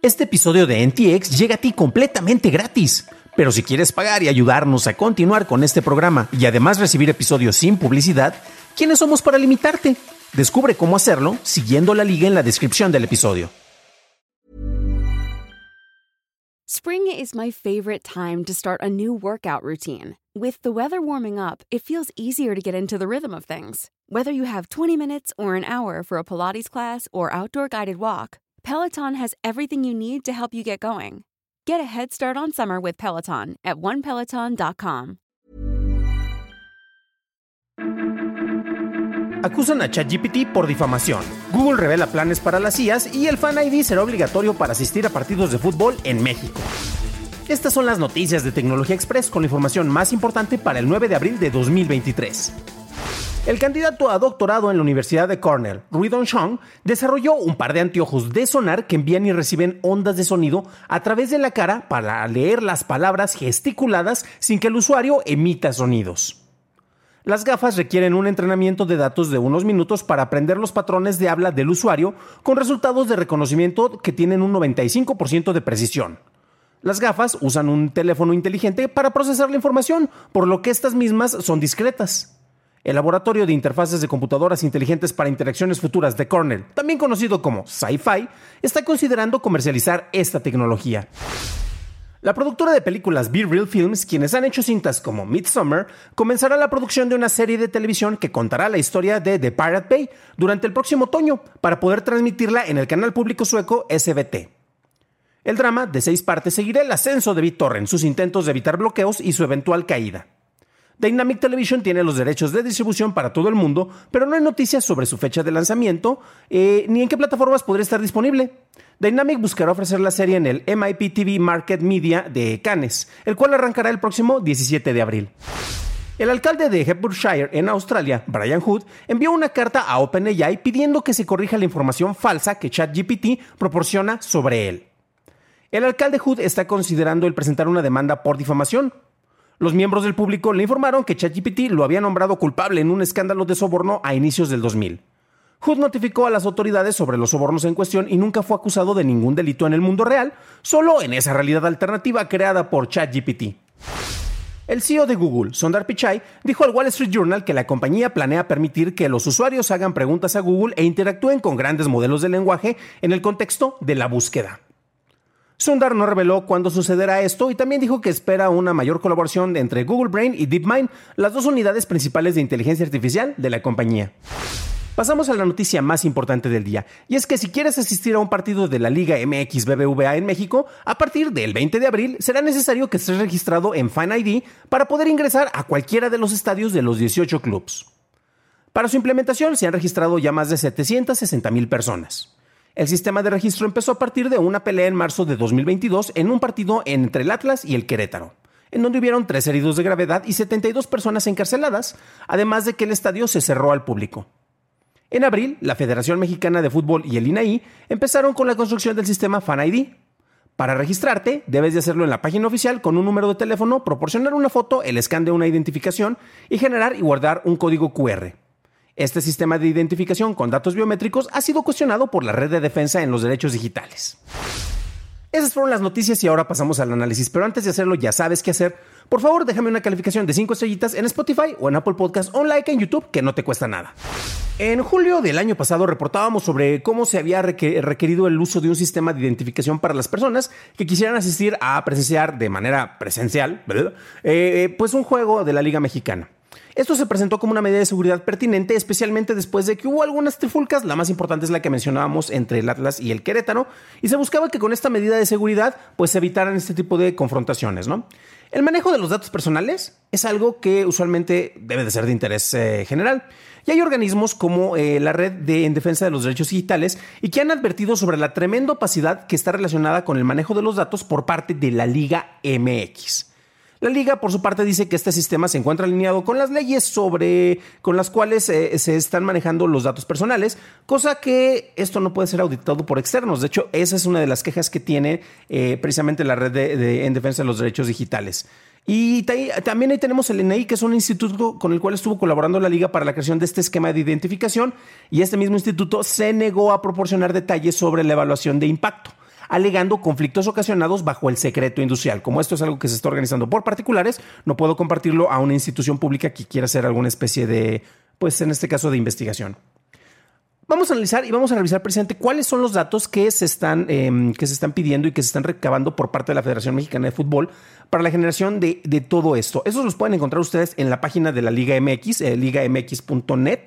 Este episodio de NTX llega a ti completamente gratis. Pero si quieres pagar y ayudarnos a continuar con este programa y además recibir episodios sin publicidad, ¿quiénes somos para limitarte? Descubre cómo hacerlo siguiendo la liga en la descripción del episodio. Spring is my favorite time to start a new workout routine. With the weather warming up, it feels easier to get into the rhythm of things. Whether you have 20 minutes or an hour for a Pilates class or outdoor guided walk, Peloton has everything you need to help you get going. Get a head start on summer with Peloton at onepeloton.com. Acusan a ChatGPT por difamación. Google revela planes para las IAS y el Fan ID será obligatorio para asistir a partidos de fútbol en México. Estas son las noticias de Tecnología Express con la información más importante para el 9 de abril de 2023. El candidato a doctorado en la Universidad de Cornell, Rui Chong, desarrolló un par de anteojos de sonar que envían y reciben ondas de sonido a través de la cara para leer las palabras gesticuladas sin que el usuario emita sonidos. Las gafas requieren un entrenamiento de datos de unos minutos para aprender los patrones de habla del usuario con resultados de reconocimiento que tienen un 95% de precisión. Las gafas usan un teléfono inteligente para procesar la información, por lo que estas mismas son discretas. El Laboratorio de Interfaces de Computadoras Inteligentes para Interacciones Futuras de Cornell, también conocido como Sci-Fi, está considerando comercializar esta tecnología. La productora de películas Be Real Films, quienes han hecho cintas como Midsummer, comenzará la producción de una serie de televisión que contará la historia de The Pirate Bay durante el próximo otoño para poder transmitirla en el canal público sueco SBT. El drama, de seis partes, seguirá el ascenso de BitTorrent, sus intentos de evitar bloqueos y su eventual caída. Dynamic Television tiene los derechos de distribución para todo el mundo, pero no hay noticias sobre su fecha de lanzamiento eh, ni en qué plataformas podría estar disponible. Dynamic buscará ofrecer la serie en el MIP TV Market Media de Cannes, el cual arrancará el próximo 17 de abril. El alcalde de Hepburghshire en Australia, Brian Hood, envió una carta a OpenAI pidiendo que se corrija la información falsa que ChatGPT proporciona sobre él. El alcalde Hood está considerando el presentar una demanda por difamación, los miembros del público le informaron que ChatGPT lo había nombrado culpable en un escándalo de soborno a inicios del 2000. Hood notificó a las autoridades sobre los sobornos en cuestión y nunca fue acusado de ningún delito en el mundo real, solo en esa realidad alternativa creada por ChatGPT. El CEO de Google, Sundar Pichai, dijo al Wall Street Journal que la compañía planea permitir que los usuarios hagan preguntas a Google e interactúen con grandes modelos de lenguaje en el contexto de la búsqueda. Sundar no reveló cuándo sucederá esto y también dijo que espera una mayor colaboración entre Google Brain y DeepMind, las dos unidades principales de inteligencia artificial de la compañía. Pasamos a la noticia más importante del día, y es que si quieres asistir a un partido de la Liga MX BBVA en México, a partir del 20 de abril será necesario que estés registrado en FanID para poder ingresar a cualquiera de los estadios de los 18 clubs. Para su implementación se han registrado ya más de 760 mil personas. El sistema de registro empezó a partir de una pelea en marzo de 2022 en un partido entre el Atlas y el Querétaro, en donde hubieron tres heridos de gravedad y 72 personas encarceladas, además de que el estadio se cerró al público. En abril, la Federación Mexicana de Fútbol y el INAI empezaron con la construcción del sistema FanID. Para registrarte, debes de hacerlo en la página oficial con un número de teléfono, proporcionar una foto, el scan de una identificación y generar y guardar un código QR. Este sistema de identificación con datos biométricos ha sido cuestionado por la Red de Defensa en los Derechos Digitales. Esas fueron las noticias y ahora pasamos al análisis, pero antes de hacerlo ya sabes qué hacer. Por favor, déjame una calificación de 5 estrellitas en Spotify o en Apple Podcast o un like en YouTube que no te cuesta nada. En julio del año pasado reportábamos sobre cómo se había requerido el uso de un sistema de identificación para las personas que quisieran asistir a presenciar de manera presencial, eh, pues un juego de la Liga Mexicana. Esto se presentó como una medida de seguridad pertinente, especialmente después de que hubo algunas trifulcas, la más importante es la que mencionábamos entre el Atlas y el Querétaro, y se buscaba que con esta medida de seguridad pues se evitaran este tipo de confrontaciones, ¿no? El manejo de los datos personales es algo que usualmente debe de ser de interés eh, general. Y hay organismos como eh, la Red de en Defensa de los Derechos Digitales y que han advertido sobre la tremenda opacidad que está relacionada con el manejo de los datos por parte de la Liga MX. La liga, por su parte, dice que este sistema se encuentra alineado con las leyes sobre con las cuales eh, se están manejando los datos personales, cosa que esto no puede ser auditado por externos. De hecho, esa es una de las quejas que tiene eh, precisamente la red de, en defensa de los derechos digitales. Y también ahí tenemos el NI, que es un instituto con el cual estuvo colaborando la liga para la creación de este esquema de identificación, y este mismo instituto se negó a proporcionar detalles sobre la evaluación de impacto. Alegando conflictos ocasionados bajo el secreto industrial. Como esto es algo que se está organizando por particulares, no puedo compartirlo a una institución pública que quiera hacer alguna especie de, pues en este caso, de investigación. Vamos a analizar y vamos a revisar precisamente cuáles son los datos que se están, em, que se están pidiendo y que se están recabando por parte de la Federación Mexicana de Fútbol para la generación de, todo esto. Esos los pueden encontrar ustedes en la página de la Liga MX, eh, ligamx.net.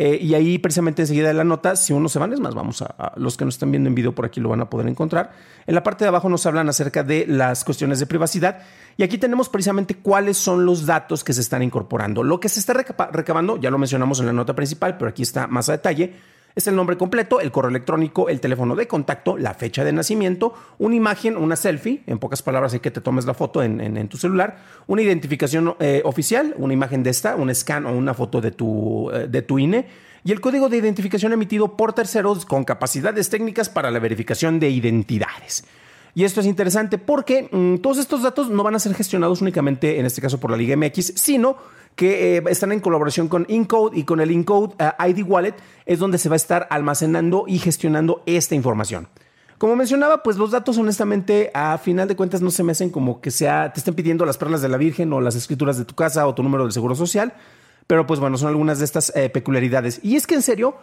Eh, y ahí precisamente enseguida de la nota, si uno se van, es más, vamos a, los que nos están viendo en video por aquí lo van a poder encontrar. En la parte de abajo nos hablan acerca de las cuestiones de privacidad y aquí tenemos precisamente cuáles son los datos que se están incorporando. Lo que se está recabando, ya lo mencionamos en la nota principal, pero aquí está más a detalle es el nombre completo, el correo electrónico, el teléfono de contacto, la fecha de nacimiento, una imagen, una selfie, en pocas palabras hay que te tomes la foto en, tu celular, una identificación eh, oficial, una imagen de esta, un scan o una foto de tu, eh, de tu INE y el código de identificación emitido por terceros con capacidades técnicas para la verificación de identidades. Y esto es interesante porque mm, todos estos datos no van a ser gestionados únicamente, en este caso por la Liga MX, sino que eh, están en colaboración con Encode y con el Encode eh, ID Wallet es donde se va a estar almacenando y gestionando esta información. Como mencionaba, pues los datos honestamente a final de cuentas no se me hacen como que sea, te estén pidiendo las perlas de la Virgen o las escrituras de tu casa o tu número del Seguro Social, pero pues bueno, son algunas de estas eh, peculiaridades. Y es que en serio,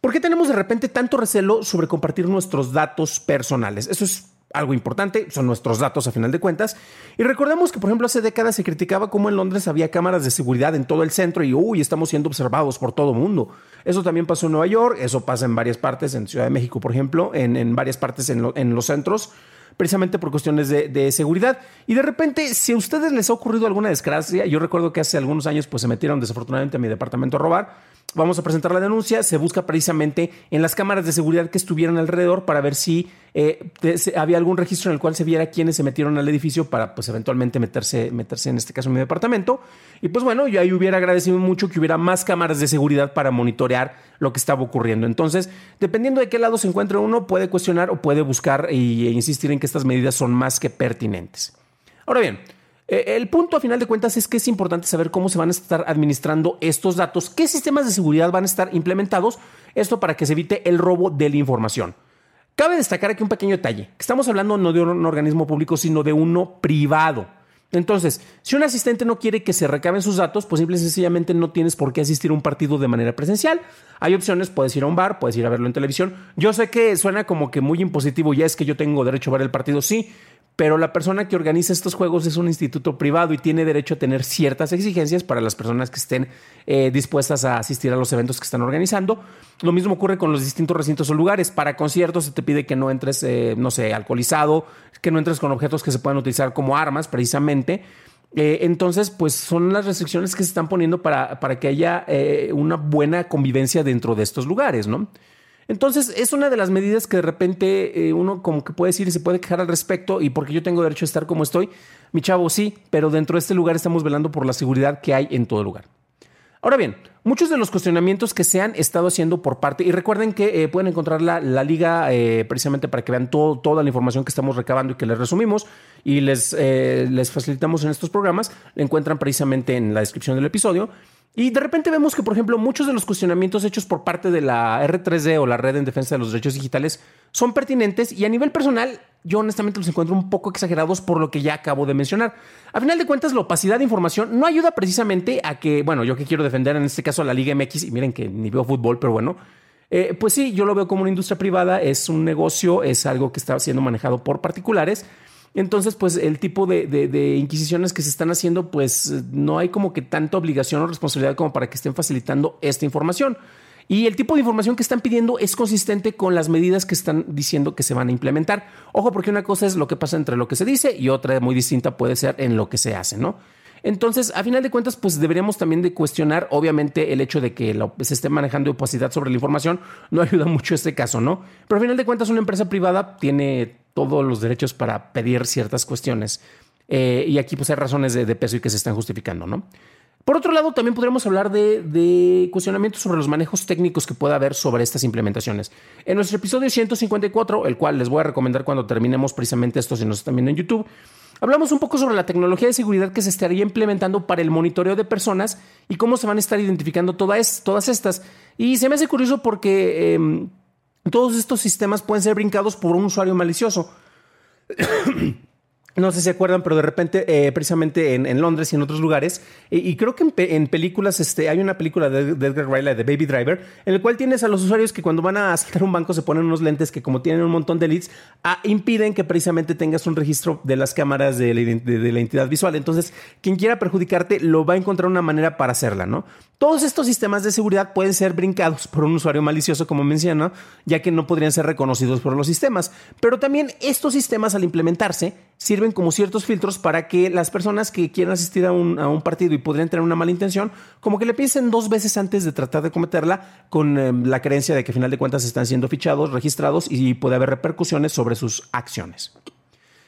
¿por qué tenemos de repente tanto recelo sobre compartir nuestros datos personales? Eso es algo importante, son nuestros datos a final de cuentas. Y recordemos que, por ejemplo, hace décadas se criticaba cómo en Londres había cámaras de seguridad en todo el centro y, uy, estamos siendo observados por todo el mundo. Eso también pasó en Nueva York, eso pasa en varias partes, en Ciudad de México, por ejemplo, en, varias partes en, los centros precisamente por cuestiones de, de, seguridad. Y de repente, si a ustedes les ha ocurrido alguna desgracia, yo recuerdo que hace algunos años pues se metieron desafortunadamente a mi departamento a robar, vamos a presentar la denuncia, se busca precisamente en las cámaras de seguridad que estuvieran alrededor para ver si eh, había algún registro en el cual se viera quiénes se metieron al edificio para pues eventualmente meterse, meterse en este caso en mi departamento. Y pues bueno, yo ahí hubiera agradecido mucho que hubiera más cámaras de seguridad para monitorear lo que estaba ocurriendo. Entonces, dependiendo de qué lado se encuentre uno, puede cuestionar o puede buscar e insistir en que estas medidas son más que pertinentes. Ahora bien, eh, el punto a final de cuentas es que es importante saber cómo se van a estar administrando estos datos, qué sistemas de seguridad van a estar implementados, esto para que se evite el robo de la información. Cabe destacar aquí un pequeño detalle, estamos hablando no de un organismo público, sino de uno privado. Entonces, si un asistente no quiere que se recaben sus datos, pues simple y sencillamente no tienes por qué asistir a un partido de manera presencial. Hay opciones, puedes ir a un bar, puedes ir a verlo en televisión. Yo sé que suena como que muy impositivo, ya es que yo tengo derecho a ver el partido, sí, pero la persona que organiza estos juegos es un instituto privado y tiene derecho a tener ciertas exigencias para las personas que estén eh, dispuestas a asistir a los eventos que están organizando. Lo mismo ocurre con los distintos recintos o lugares. Para conciertos se te pide que no entres, eh, no sé, alcoholizado, que no entres con objetos que se puedan utilizar como armas, precisamente. Eh, entonces, pues son las restricciones que se están poniendo para, para que haya una buena convivencia dentro de estos lugares, ¿no? Entonces, es una de las medidas que de repente eh, uno como que puede decir y se puede quejar al respecto y porque yo tengo derecho a estar como estoy. Mi chavo, sí, pero dentro de este lugar estamos velando por la seguridad que hay en todo lugar. Ahora bien, muchos de los cuestionamientos que se han estado haciendo por parte, y recuerden que eh, pueden encontrar la, liga eh, precisamente para que vean toda la información que estamos recabando y que les resumimos y les, les facilitamos en estos programas, la encuentran precisamente en la descripción del episodio. Y de repente vemos que, por ejemplo, muchos de los cuestionamientos hechos por parte de la R3D o la Red en Defensa de los Derechos Digitales son pertinentes y a nivel personal yo honestamente los encuentro un poco exagerados por lo que ya acabo de mencionar. A final de cuentas, la opacidad de información no ayuda precisamente a que, bueno, yo que quiero defender en este caso a la Liga MX, y miren que ni veo fútbol, pero bueno, eh, pues sí, yo lo veo como una industria privada, es un negocio, es algo que está siendo manejado por particulares entonces, pues el tipo de, inquisiciones que se están haciendo, pues no hay como que tanta obligación o responsabilidad como para que estén facilitando esta información. Y el tipo de información que están pidiendo es consistente con las medidas que están diciendo que se van a implementar. Ojo, porque una cosa es lo que pasa entre lo que se dice y otra muy distinta puede ser en lo que se hace, ¿no? Entonces, a final de cuentas, pues deberíamos también de cuestionar, obviamente, el hecho de que se esté manejando opacidad sobre la información no ayuda mucho este caso, ¿no? Pero a final de cuentas, una empresa privada tiene todos los derechos para pedir ciertas cuestiones. Eh, y aquí pues hay razones de, peso y que se están justificando, ¿no? Por otro lado, también podríamos hablar de, de, cuestionamientos sobre los manejos técnicos que pueda haber sobre estas implementaciones. En nuestro episodio 154, el cual les voy a recomendar cuando terminemos precisamente esto si nos están viendo en YouTube, hablamos un poco sobre la tecnología de seguridad que se estaría implementando para el monitoreo de personas y cómo se van a estar identificando todas, todas estas. Y se me hace curioso porque... Em, todos estos sistemas pueden ser brincados por un usuario malicioso. No sé si se acuerdan, pero de repente, eh, precisamente en, Londres y en otros lugares, y creo que en, películas, este, hay una película de, Edgar Wright, de Baby Driver, en el cual tienes a los usuarios que cuando van a asaltar un banco se ponen unos lentes que como tienen un montón de leads, impiden que precisamente tengas un registro de las cámaras de la, de la entidad visual. Entonces, quien quiera perjudicarte lo va a encontrar una manera para hacerla, ¿no? Todos estos sistemas de seguridad pueden ser brincados por un usuario malicioso, como menciono, ya que no podrían ser reconocidos por los sistemas. Pero también estos sistemas, al implementarse, sirven como ciertos filtros para que las personas que quieran asistir a un, partido y podrían tener una mala intención, como que le piensen dos veces antes de tratar de cometerla, con eh, la creencia de que, a final de cuentas, están siendo fichados, registrados y puede haber repercusiones sobre sus acciones.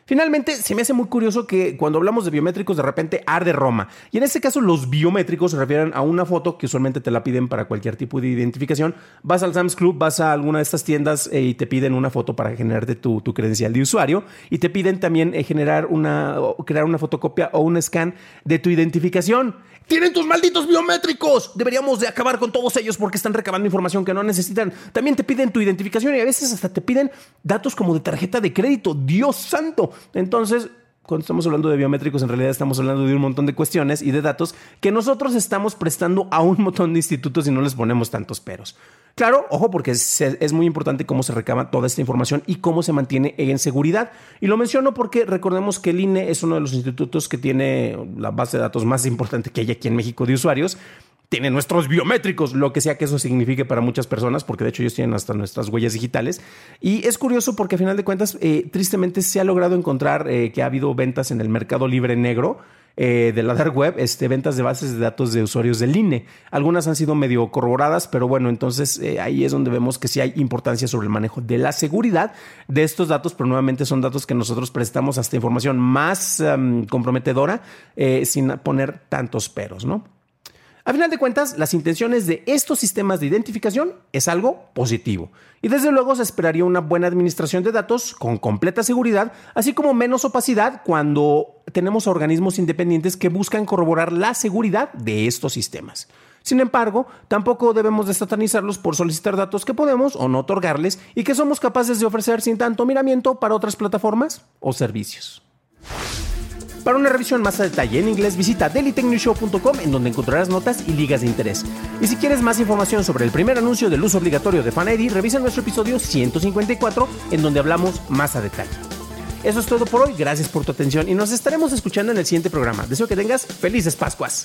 Finalmente, se me hace muy curioso que cuando hablamos de biométricos de repente arde Roma. Y en este caso los biométricos se refieren a una foto que usualmente te la piden para cualquier tipo de identificación. Vas al Sam's Club, vas a alguna de estas tiendas eh, y te piden una foto para generarte tu, credencial de usuario. Y te piden también eh, generar una, crear una fotocopia o un scan de tu identificación. Tienen tus malditos biométricos. Deberíamos de acabar con todos ellos porque están recabando información que no necesitan. También te piden tu identificación y a veces hasta te piden datos como de tarjeta de crédito. Dios santo. Entonces, cuando estamos hablando de biométricos, en realidad estamos hablando de un montón de cuestiones y de datos que nosotros estamos prestando a un montón de institutos y no les ponemos tantos peros. Claro, ojo, porque es, muy importante cómo se recaba toda esta información y cómo se mantiene en seguridad. Y lo menciono porque recordemos que el INE es uno de los institutos que tiene la base de datos más importante que hay aquí en México de usuarios tiene nuestros biométricos, lo que sea que eso signifique para muchas personas, porque de hecho ellos tienen hasta nuestras huellas digitales. Y es curioso porque a final de cuentas, eh, tristemente se ha logrado encontrar eh, que ha habido ventas en el mercado libre negro eh, de la dark web, este, ventas de bases de datos de usuarios del INE. Algunas han sido medio corroboradas, pero bueno, entonces ahí es donde vemos que sí hay importancia sobre el manejo de la seguridad de estos datos, pero nuevamente son datos que nosotros prestamos hasta información más comprometedora eh, sin poner tantos peros, ¿no? A final de cuentas, las intenciones de estos sistemas de identificación es algo positivo. Y desde luego se esperaría una buena administración de datos con completa seguridad, así como menos opacidad cuando tenemos organismos independientes que buscan corroborar la seguridad de estos sistemas. Sin embargo, tampoco debemos desatanizarlos por solicitar datos que podemos o no otorgarles y que somos capaces de ofrecer sin tanto miramiento para otras plataformas o servicios. Para una revisión más a detalle en inglés, visita dailytechnewshow.com en donde encontrarás notas y ligas de interés. Y si quieres más información sobre el primer anuncio del uso obligatorio de Fan revisa nuestro episodio 154 en donde hablamos más a detalle. Eso es todo por hoy, gracias por tu atención y nos estaremos escuchando en el siguiente programa. Deseo que tengas felices Pascuas.